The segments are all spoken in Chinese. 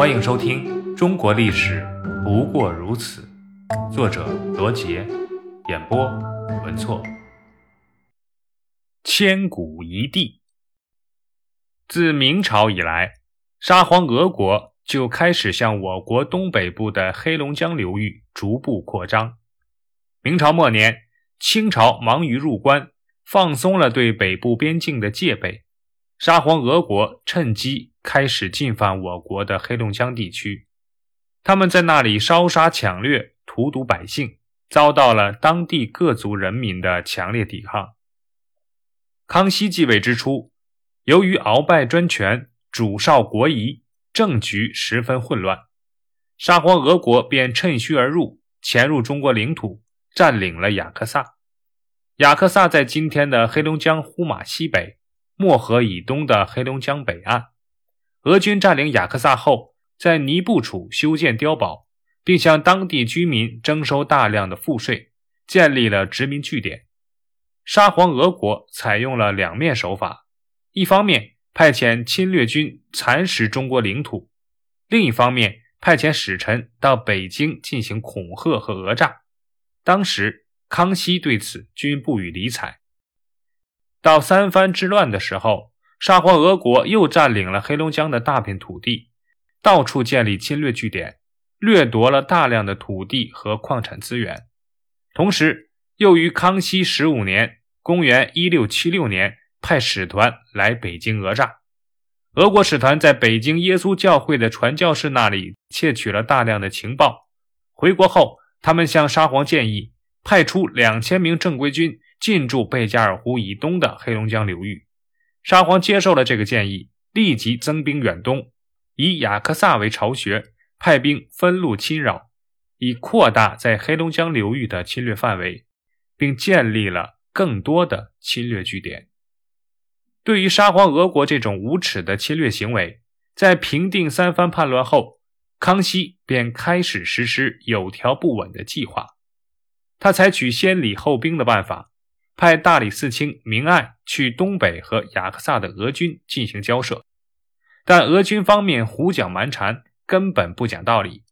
欢迎收听《中国历史不过如此》，作者罗杰，演播文措。千古一帝。自明朝以来，沙皇俄国就开始向我国东北部的黑龙江流域逐步扩张。明朝末年，清朝忙于入关，放松了对北部边境的戒备，沙皇俄国趁机开始进犯我国的黑龙江地区。他们在那里烧杀抢掠，荼毒百姓，遭到了当地各族人民的强烈抵抗。康熙继位之初，由于鳌拜专权，主少国疑，政局十分混乱，沙皇俄国便趁虚而入，潜入中国领土。占领了雅克萨。雅克萨在今天的黑龙江呼玛西北、漠河以东的黑龙江北岸。俄军占领雅克萨后，在尼布楚修建碉堡，并向当地居民征收大量的赋税，建立了殖民据点。沙皇俄国采用了两面手法：一方面派遣侵略军蚕食中国领土，另一方面派遣使臣到北京进行恐吓和讹诈。当时，康熙对此均不予理睬。到三藩之乱的时候，沙皇俄国又占领了黑龙江的大片土地，到处建立侵略据点，掠夺了大量的土地和矿产资源。同时，又于康熙十五年（公元1676年）派使团来北京讹诈。俄国使团在北京耶稣教会的传教士那里窃取了大量的情报，回国后。他们向沙皇建议派出两千名正规军进驻贝加尔湖以东的黑龙江流域。沙皇接受了这个建议，立即增兵远东，以雅克萨为巢穴，派兵分路侵扰，以扩大在黑龙江流域的侵略范围，并建立了更多的侵略据点。对于沙皇俄国这种无耻的侵略行为，在平定三藩叛乱后。康熙便开始实施有条不紊的计划，他采取先礼后兵的办法，派大理寺卿明爱去东北和雅克萨的俄军进行交涉，但俄军方面胡搅蛮缠，根本不讲道理。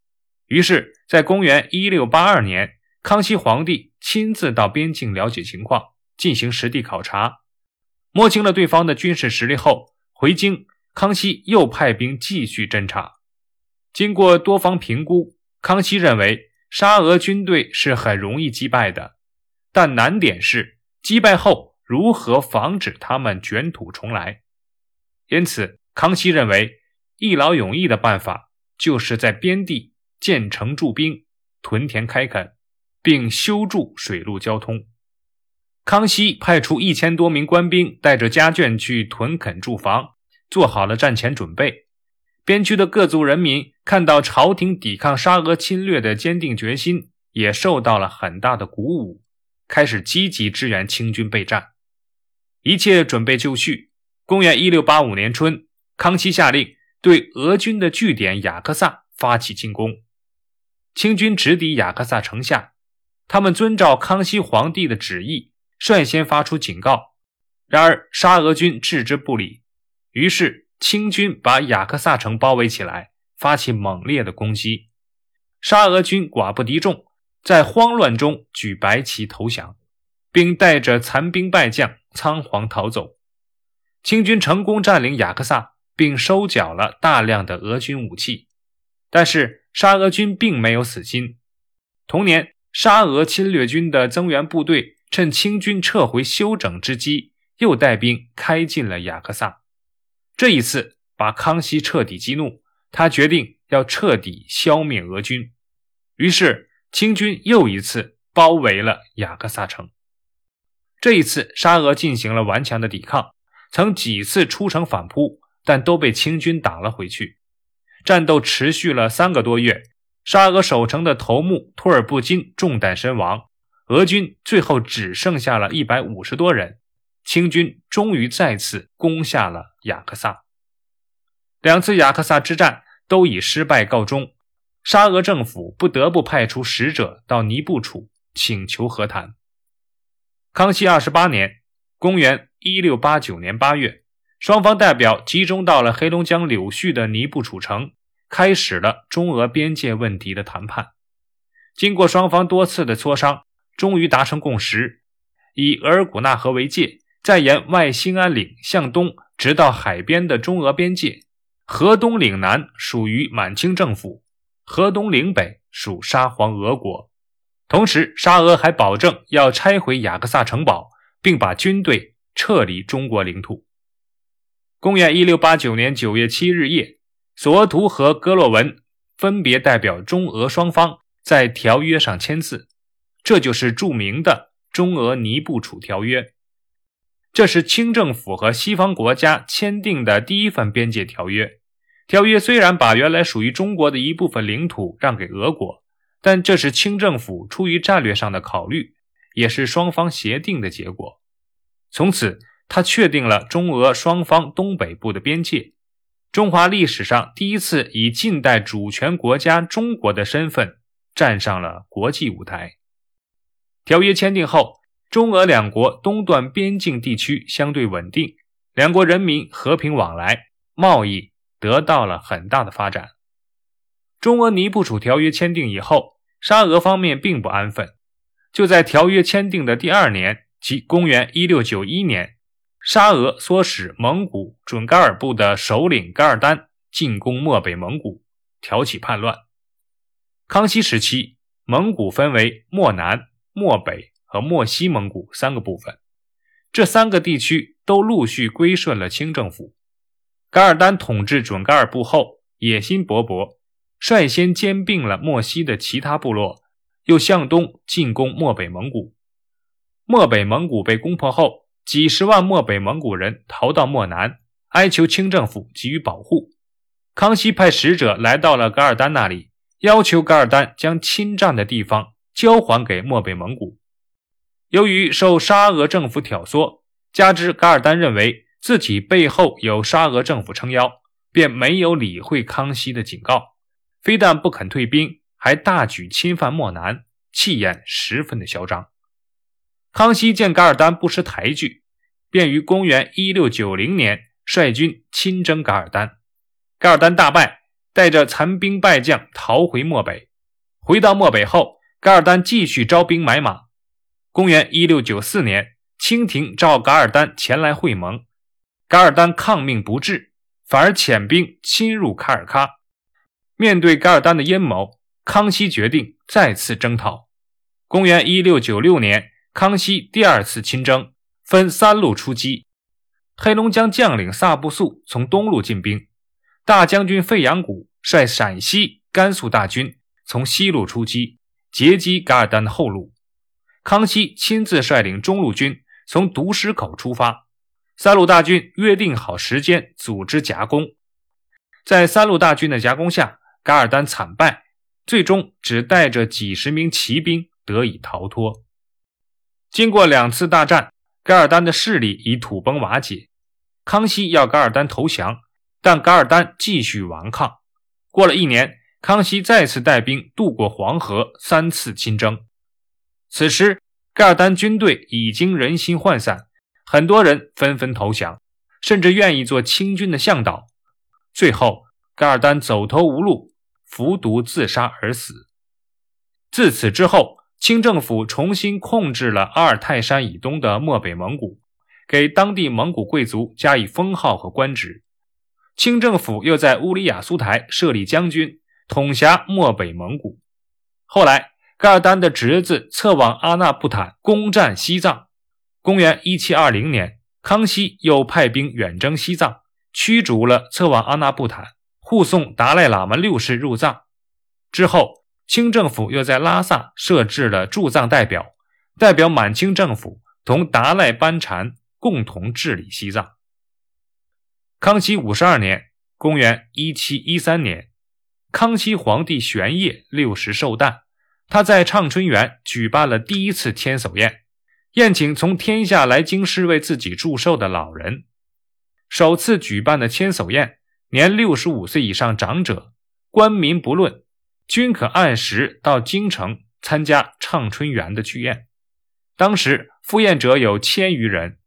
于是，在公元一六八二年，康熙皇帝亲自到边境了解情况，进行实地考察，摸清了对方的军事实力后，回京，康熙又派兵继续侦查。经过多方评估，康熙认为沙俄军队是很容易击败的，但难点是击败后如何防止他们卷土重来。因此，康熙认为一劳永逸的办法就是在边地建城驻兵、屯田开垦，并修筑水陆交通。康熙派出一千多名官兵，带着家眷去屯垦驻防，做好了战前准备。边区的各族人民看到朝廷抵抗沙俄侵略的坚定决心，也受到了很大的鼓舞，开始积极支援清军备战。一切准备就绪。公元一六八五年春，康熙下令对俄军的据点雅克萨发起进攻。清军直抵雅克萨城下，他们遵照康熙皇帝的旨意，率先发出警告。然而沙俄军置之不理，于是。清军把雅克萨城包围起来，发起猛烈的攻击。沙俄军寡不敌众，在慌乱中举白旗投降，并带着残兵败将仓皇逃走。清军成功占领雅克萨，并收缴了大量的俄军武器。但是沙俄军并没有死心。同年，沙俄侵略军的增援部队趁清军撤回休整之机，又带兵开进了雅克萨。这一次把康熙彻底激怒，他决定要彻底消灭俄军。于是清军又一次包围了雅克萨城。这一次沙俄进行了顽强的抵抗，曾几次出城反扑，但都被清军打了回去。战斗持续了三个多月，沙俄守城的头目托尔布金中弹身亡，俄军最后只剩下了一百五十多人。清军终于再次攻下了雅克萨。两次雅克萨之战都以失败告终，沙俄政府不得不派出使者到尼布楚请求和谈。康熙二十八年（公元一六八九年八月），双方代表集中到了黑龙江柳絮的尼布楚城，开始了中俄边界问题的谈判。经过双方多次的磋商，终于达成共识，以额尔古纳河为界，再沿外兴安岭向东，直到海边的中俄边界。河东岭南属于满清政府，河东岭北属沙皇俄国。同时，沙俄还保证要拆毁雅克萨城堡，并把军队撤离中国领土。公元一六八九年九月七日夜，索额图和戈洛文分别代表中俄双方在条约上签字，这就是著名的中俄尼布楚条约。这是清政府和西方国家签订的第一份边界条约。条约虽然把原来属于中国的一部分领土让给俄国，但这是清政府出于战略上的考虑，也是双方协定的结果。从此。他确定了中俄双方东北部的边界，中华历史上第一次以近代主权国家中国的身份站上了国际舞台。条约签订后，中俄两国东段边境地区相对稳定，两国人民和平往来，贸易得到了很大的发展。中俄尼布楚条约签订以后，沙俄方面并不安分，就在条约签订的第二年，即公元一六九一年。沙俄唆使蒙古准噶尔部的首领噶尔丹进攻漠北蒙古，挑起叛乱。康熙时期，蒙古分为漠南、漠北和漠西蒙古三个部分，这三个地区都陆续归顺了清政府。噶尔丹统治准噶尔部后，野心勃勃，率先兼并了漠西的其他部落，又向东进攻漠北蒙古。漠北蒙古被攻破后。几十万漠北蒙古人逃到漠南，哀求清政府给予保护。康熙派使者来到了噶尔丹那里，要求噶尔丹将侵占的地方交还给漠北蒙古。由于受沙俄政府挑唆，加之噶尔丹认为自己背后有沙俄政府撑腰，便没有理会康熙的警告，非但不肯退兵，还大举侵犯漠南，气焰十分的嚣张。康熙见噶尔丹不识抬举，便于公元一六九零年率军亲征噶尔丹。噶尔丹大败，带着残兵败将逃回漠北。回到漠北后，噶尔丹继续招兵买马。公元一六九四年，清廷召噶尔丹前来会盟，噶尔丹抗命不至，反而遣兵侵入卡尔喀。面对噶尔丹的阴谋，康熙决定再次征讨。公元一六九六年。康熙第二次亲征，分三路出击。黑龙江将领萨布素从东路进兵，大将军费扬古率陕西、甘肃大军从西路出击，截击噶尔丹的后路。康熙亲自率领中路军从独石口出发，三路大军约定好时间组织夹攻。在三路大军的夹攻下，噶尔丹惨败，最终只带着几十名骑兵得以逃脱。经过两次大战，噶尔丹的势力已土崩瓦解。康熙要噶尔丹投降，但噶尔丹继续顽抗。过了一年，康熙再次带兵渡过黄河，三次亲征。此时，噶尔丹军队已经人心涣散，很多人纷纷投降，甚至愿意做清军的向导。最后，噶尔丹走投无路，服毒自杀而死。自此之后。清政府重新控制了阿尔泰山以东的漠北蒙古，给当地蒙古贵族加以封号和官职。清政府又在乌里雅苏台设立将军，统辖漠北蒙古。后来，噶尔丹的侄子策妄阿纳布坦攻占西藏。公元一七二零年，康熙又派兵远征西藏，驱逐了策妄阿纳布坦，护送达赖喇嘛六世入藏。之后。清政府又在拉萨设置了驻藏代表，代表满清政府同达赖班禅共同治理西藏。康熙五十二年（公元一七一三年），康熙皇帝玄烨六十寿诞，他在畅春园举办了第一次千叟宴，宴请从天下来京师为自己祝寿的老人。首次举办的千叟宴，年六十五岁以上长者，官民不论。均可按时到京城参加畅春园的聚宴。当时赴宴者有千余人，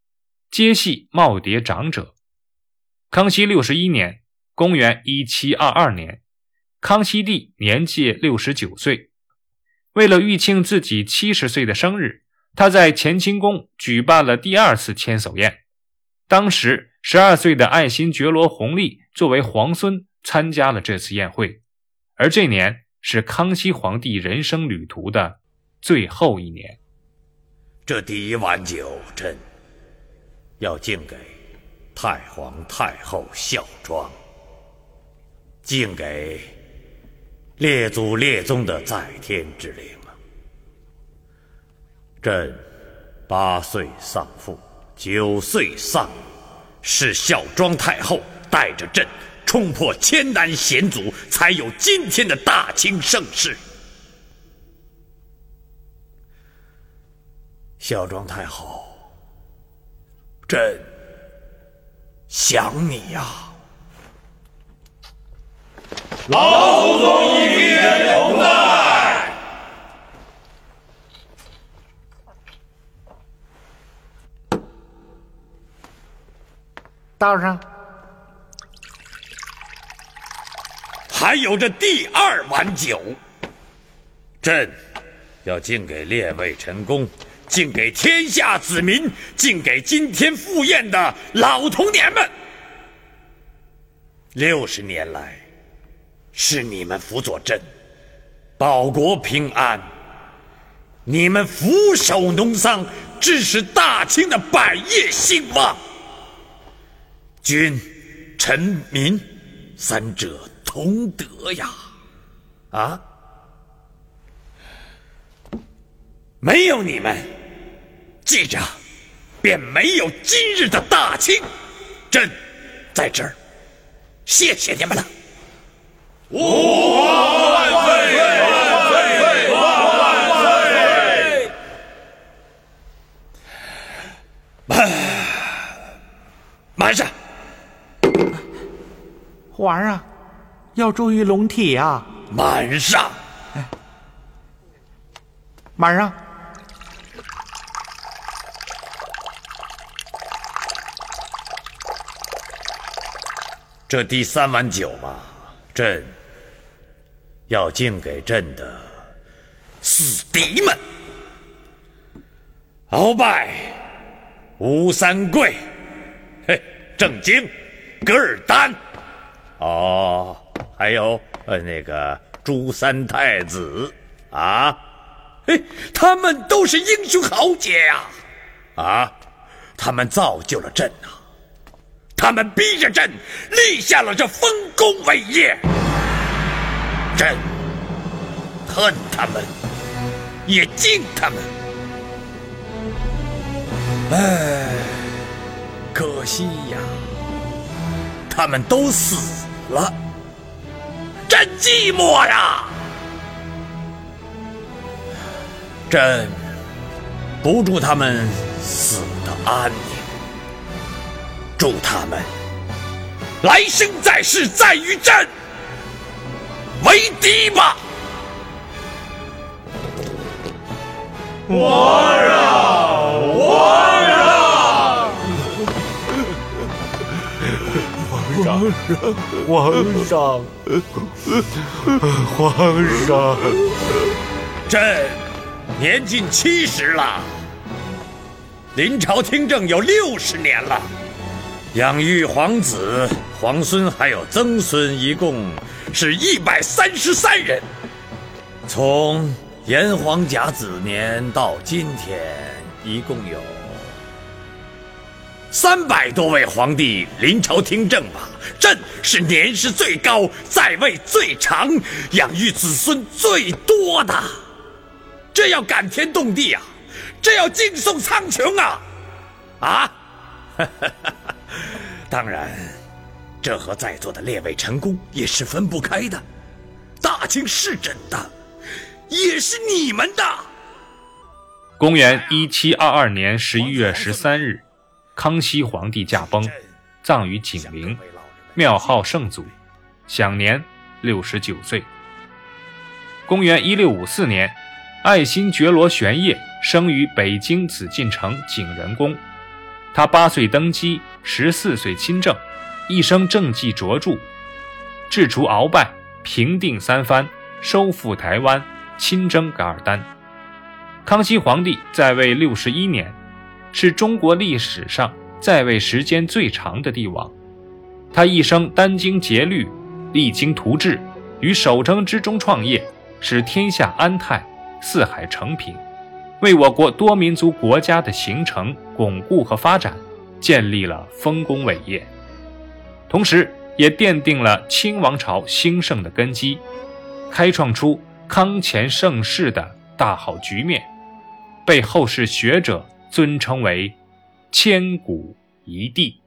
皆系耄耋长者。康熙六十一年（公元1722年），康熙帝年届六十九岁。为了预庆自己七十岁的生日，他在乾清宫举办了第二次千叟宴。当时十二岁的爱新觉罗弘历作为皇孙参加了这次宴会，而这年是康熙皇帝人生旅途的最后一年。这第一碗酒，朕要敬给太皇太后孝庄，敬给列祖列宗的在天之灵！朕八岁丧父，九岁丧母，是孝庄太后带着朕冲破千难险阻，才有今天的大清盛世。孝庄太后，朕想你呀！老祖宗一别同在。倒上，还有这第二碗酒，朕要敬给列位臣工。敬给天下子民，敬给今天赴宴的老童年们。六十年来，是你们辅佐朕，保国平安；你们俯首农桑，致使大清的百业兴旺。君、臣、民三者同德呀！啊，没有你们。记着，便没有今日的大清。朕在这儿，谢谢你们了。吾皇万岁！万岁！万岁！满满上，皇上要注意龙体啊！满上，满上。这第三碗酒嘛，朕要敬给朕的死敌们：鳌拜、吴三桂、嘿，郑经、噶尔丹，哦，还有呃那个朱三太子啊，嘿，他们都是英雄豪杰呀！啊，他们造就了朕呐。他们逼着朕立下了这丰功伟业，朕恨他们，也敬他们。哎，可惜呀，他们都死了，朕寂寞呀。朕不祝他们死的安宁。祝他们来生在世再与朕为敌吧！皇皇上，皇上，皇上，朕年近七十了，临朝听政有六十年了。养育皇子、皇孙还有曾孙，一共是一百三十三人。从炎黄甲子年到今天，一共有三百多位皇帝临朝听政吧。朕是年事最高、在位最长、养育子孙最多的，这要感天动地啊！这要敬颂苍穹啊！啊！哈哈哈。当然，这和在座的列位臣工也是分不开的。大清是朕的，也是你们的。公元一七二二年十一月十三日，康熙皇帝驾崩，葬于景陵，庙号圣祖，享年六十九岁。公元一六五四年，爱新觉罗玄烨生于北京紫禁城景仁宫。他八岁登基，十四岁亲政，一生政绩卓著，治除鳌拜，平定三藩，收复台湾，亲征噶尔丹。康熙皇帝在位六十一年，是中国历史上在位时间最长的帝王。他一生殚精竭虑，励精图治，于守成之中创业，使天下安泰，四海承平，为我国多民族国家的形成、巩固和发展建立了丰功伟业，同时也奠定了清王朝兴盛的根基，开创出康乾盛世的大好局面，被后世学者尊称为“千古一帝”。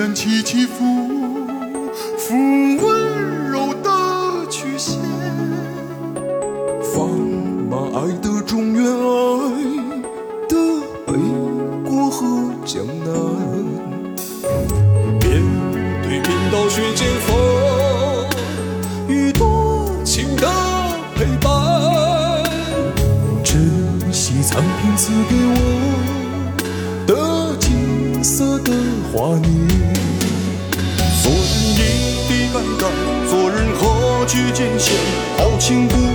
山起起伏伏，温柔的曲线，放马爱的中原，爱的北国和江南，面对冰刀雪剑锋，与多情的陪伴，珍惜苍天赐给我的金色的华年。何惧艰险？豪情不